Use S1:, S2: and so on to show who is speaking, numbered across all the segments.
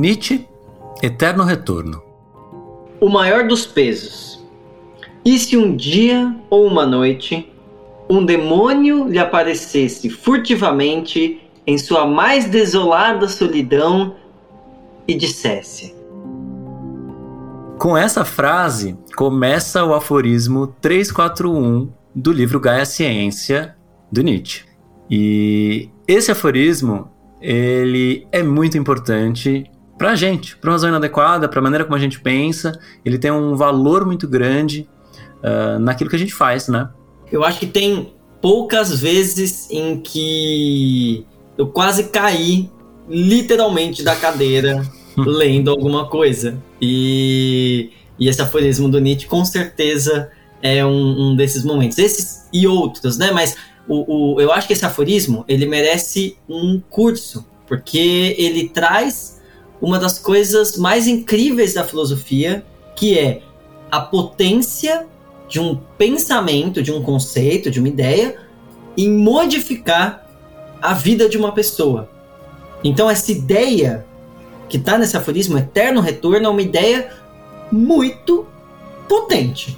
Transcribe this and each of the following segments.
S1: Nietzsche, Eterno Retorno.
S2: O maior dos pesos. E se um dia ou uma noite um demônio lhe aparecesse furtivamente em sua mais desolada solidão e dissesse:
S1: Com essa frase começa o aforismo 341 do livro Gaia Ciência do Nietzsche. E esse aforismo ele é muito importante para a gente, para uma razão inadequada, para a maneira como a gente pensa. Ele tem um valor muito grande uh, naquilo que a gente faz, né?
S2: Eu acho que tem poucas vezes em que eu quase caí literalmente da cadeira lendo alguma coisa. E, e esse aforismo do Nietzsche com certeza é um, um desses momentos. Esses e outros, né? Mas o, o, eu acho que esse aforismo ele merece um curso, porque ele traz uma das coisas mais incríveis da filosofia, que é a potência de um pensamento, de um conceito, de uma ideia, em modificar a vida de uma pessoa. Então, essa ideia que está nesse aforismo, eterno retorno, é uma ideia muito potente.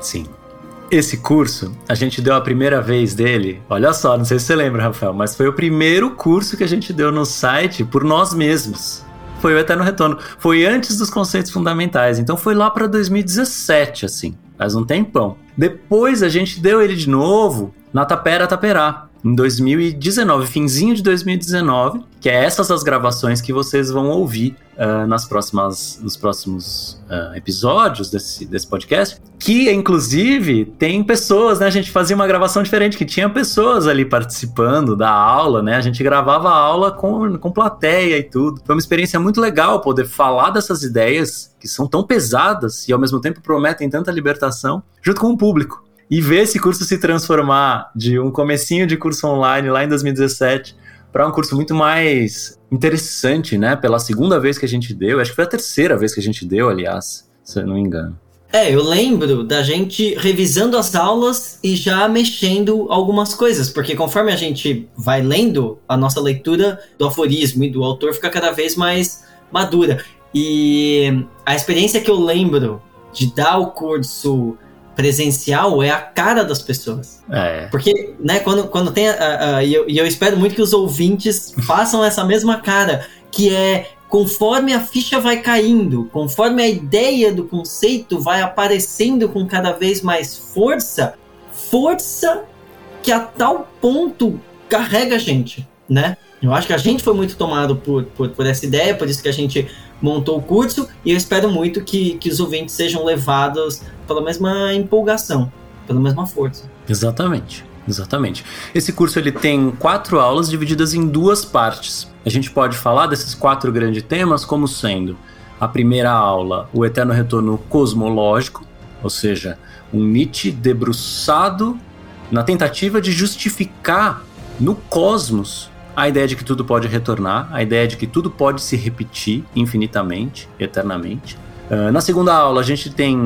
S1: Sim. Esse curso, a gente deu a primeira vez dele. Olha só, não sei se você lembra, Rafael, mas foi o primeiro curso que a gente deu no site por nós mesmos. Foi o Eterno Retorno. Foi antes dos conceitos fundamentais. Então foi lá para 2017, assim. Faz um tempão. Depois a gente deu ele de novo na Tapera Taperá em 2019, finzinho de 2019, que é essas as gravações que vocês vão ouvir uh, nas próximas, nos próximos uh, episódios desse, desse podcast, que inclusive tem pessoas, né? A gente fazia uma gravação diferente, que tinha pessoas ali participando da aula, né? A gente gravava a aula com, com plateia e tudo. Foi uma experiência muito legal poder falar dessas ideias que são tão pesadas e ao mesmo tempo prometem tanta libertação, junto com o público e ver esse curso se transformar de um comecinho de curso online lá em 2017 para um curso muito mais interessante, né? Pela segunda vez que a gente deu, acho que foi a terceira vez que a gente deu, aliás, se eu não me engano.
S2: É, eu lembro da gente revisando as aulas e já mexendo algumas coisas, porque conforme a gente vai lendo, a nossa leitura do aforismo e do autor fica cada vez mais madura. E a experiência que eu lembro de dar o curso presencial é a cara das pessoas.
S1: É.
S2: Porque, né, quando, quando tem. Uh, uh, e, eu, e eu espero muito que os ouvintes façam essa mesma cara, que é conforme a ficha vai caindo, conforme a ideia do conceito vai aparecendo com cada vez mais força, força que a tal ponto carrega a gente, né? Eu acho que a gente foi muito tomado por, por, por essa ideia, por isso que a gente montou o curso e eu espero muito que, que os ouvintes sejam levados pela mesma empolgação, pela mesma força.
S1: Exatamente. Exatamente. Esse curso ele tem quatro aulas divididas em duas partes. A gente pode falar desses quatro grandes temas como sendo a primeira aula, o eterno retorno cosmológico, ou seja, um Nietzsche debruçado na tentativa de justificar no cosmos a ideia de que tudo pode retornar, a ideia de que tudo pode se repetir infinitamente, eternamente. Uh, na segunda aula, a gente tem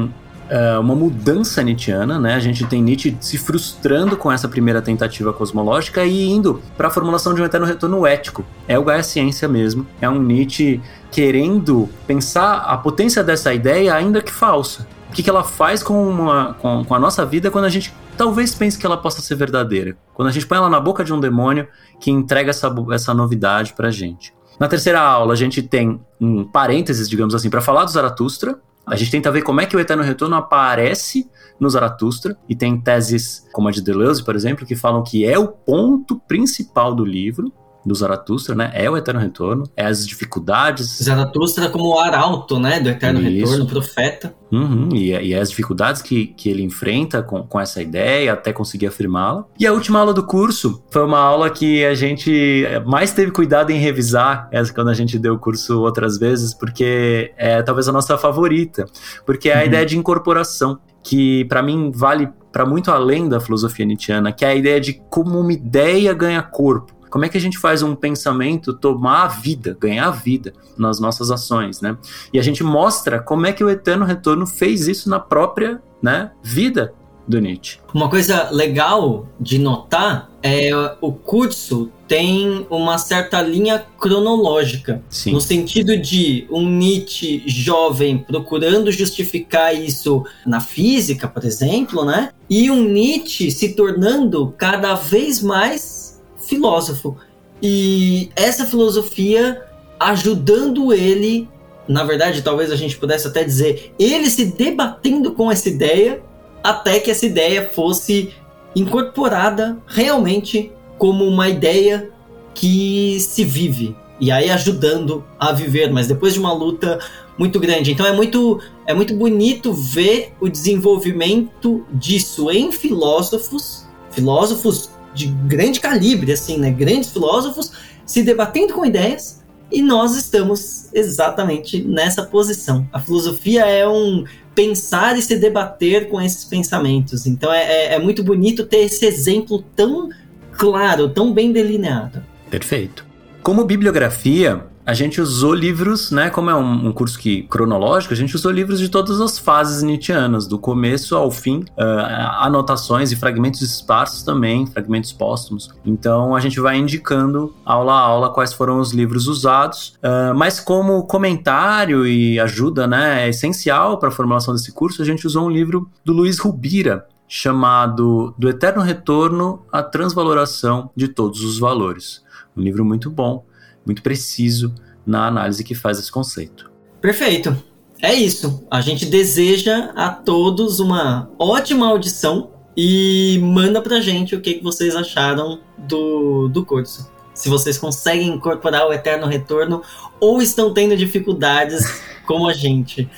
S1: uh, uma mudança nietzschiana, né? A gente tem Nietzsche se frustrando com essa primeira tentativa cosmológica e indo para a formulação de um eterno retorno ético. É o Gaia Ciência mesmo. É um Nietzsche querendo pensar a potência dessa ideia, ainda que falsa. O que, que ela faz com, uma, com, com a nossa vida quando a gente talvez pense que ela possa ser verdadeira. Quando a gente põe ela na boca de um demônio que entrega essa, essa novidade pra gente. Na terceira aula, a gente tem um parênteses, digamos assim, para falar do Zaratustra. A gente tenta ver como é que o Eterno Retorno aparece no Zaratustra, e tem teses como a de Deleuze, por exemplo, que falam que é o ponto principal do livro, do Zaratustra, né? É o Eterno Retorno, é as dificuldades.
S2: Zaratustra como o arauto, né? Do Eterno Isso. Retorno, profeta.
S1: Uhum, e, e as dificuldades que, que ele enfrenta com, com essa ideia até conseguir afirmá-la. E a última aula do curso foi uma aula que a gente mais teve cuidado em revisar, essa quando a gente deu o curso outras vezes, porque é talvez a nossa favorita, porque é a uhum. ideia de incorporação, que para mim vale para muito além da filosofia nietzschiana, que é a ideia de como uma ideia ganha corpo. Como é que a gente faz um pensamento tomar a vida, ganhar a vida nas nossas ações, né? E a gente mostra como é que o Eterno Retorno fez isso na própria né, vida do Nietzsche.
S2: Uma coisa legal de notar é o curso tem uma certa linha cronológica.
S1: Sim.
S2: No sentido de um Nietzsche jovem procurando justificar isso na física, por exemplo, né? E um Nietzsche se tornando cada vez mais filósofo. E essa filosofia ajudando ele, na verdade, talvez a gente pudesse até dizer, ele se debatendo com essa ideia até que essa ideia fosse incorporada realmente como uma ideia que se vive e aí ajudando a viver, mas depois de uma luta muito grande. Então é muito é muito bonito ver o desenvolvimento disso em filósofos, filósofos de grande calibre assim, né, grandes filósofos se debatendo com ideias e nós estamos exatamente nessa posição. A filosofia é um pensar e se debater com esses pensamentos. Então é, é, é muito bonito ter esse exemplo tão claro, tão bem delineado.
S1: Perfeito. Como bibliografia, a gente usou livros, né? Como é um, um, curso que cronológico, a gente usou livros de todas as fases nietzschianas, do começo ao fim, uh, anotações e fragmentos esparsos também, fragmentos póstumos. Então a gente vai indicando aula a aula quais foram os livros usados, uh, mas como comentário e ajuda, né, é essencial para a formulação desse curso, a gente usou um livro do Luiz Rubira, chamado Do Eterno Retorno à Transvaloração de Todos os Valores. Um livro muito bom muito preciso na análise que faz esse conceito.
S2: Perfeito. É isso. A gente deseja a todos uma ótima audição e manda pra gente o que, vocês acharam do, do curso. Se vocês conseguem incorporar o eterno retorno ou estão tendo dificuldades como a gente.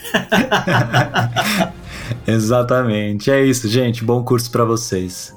S1: Exatamente. É isso, gente. Bom curso para vocês.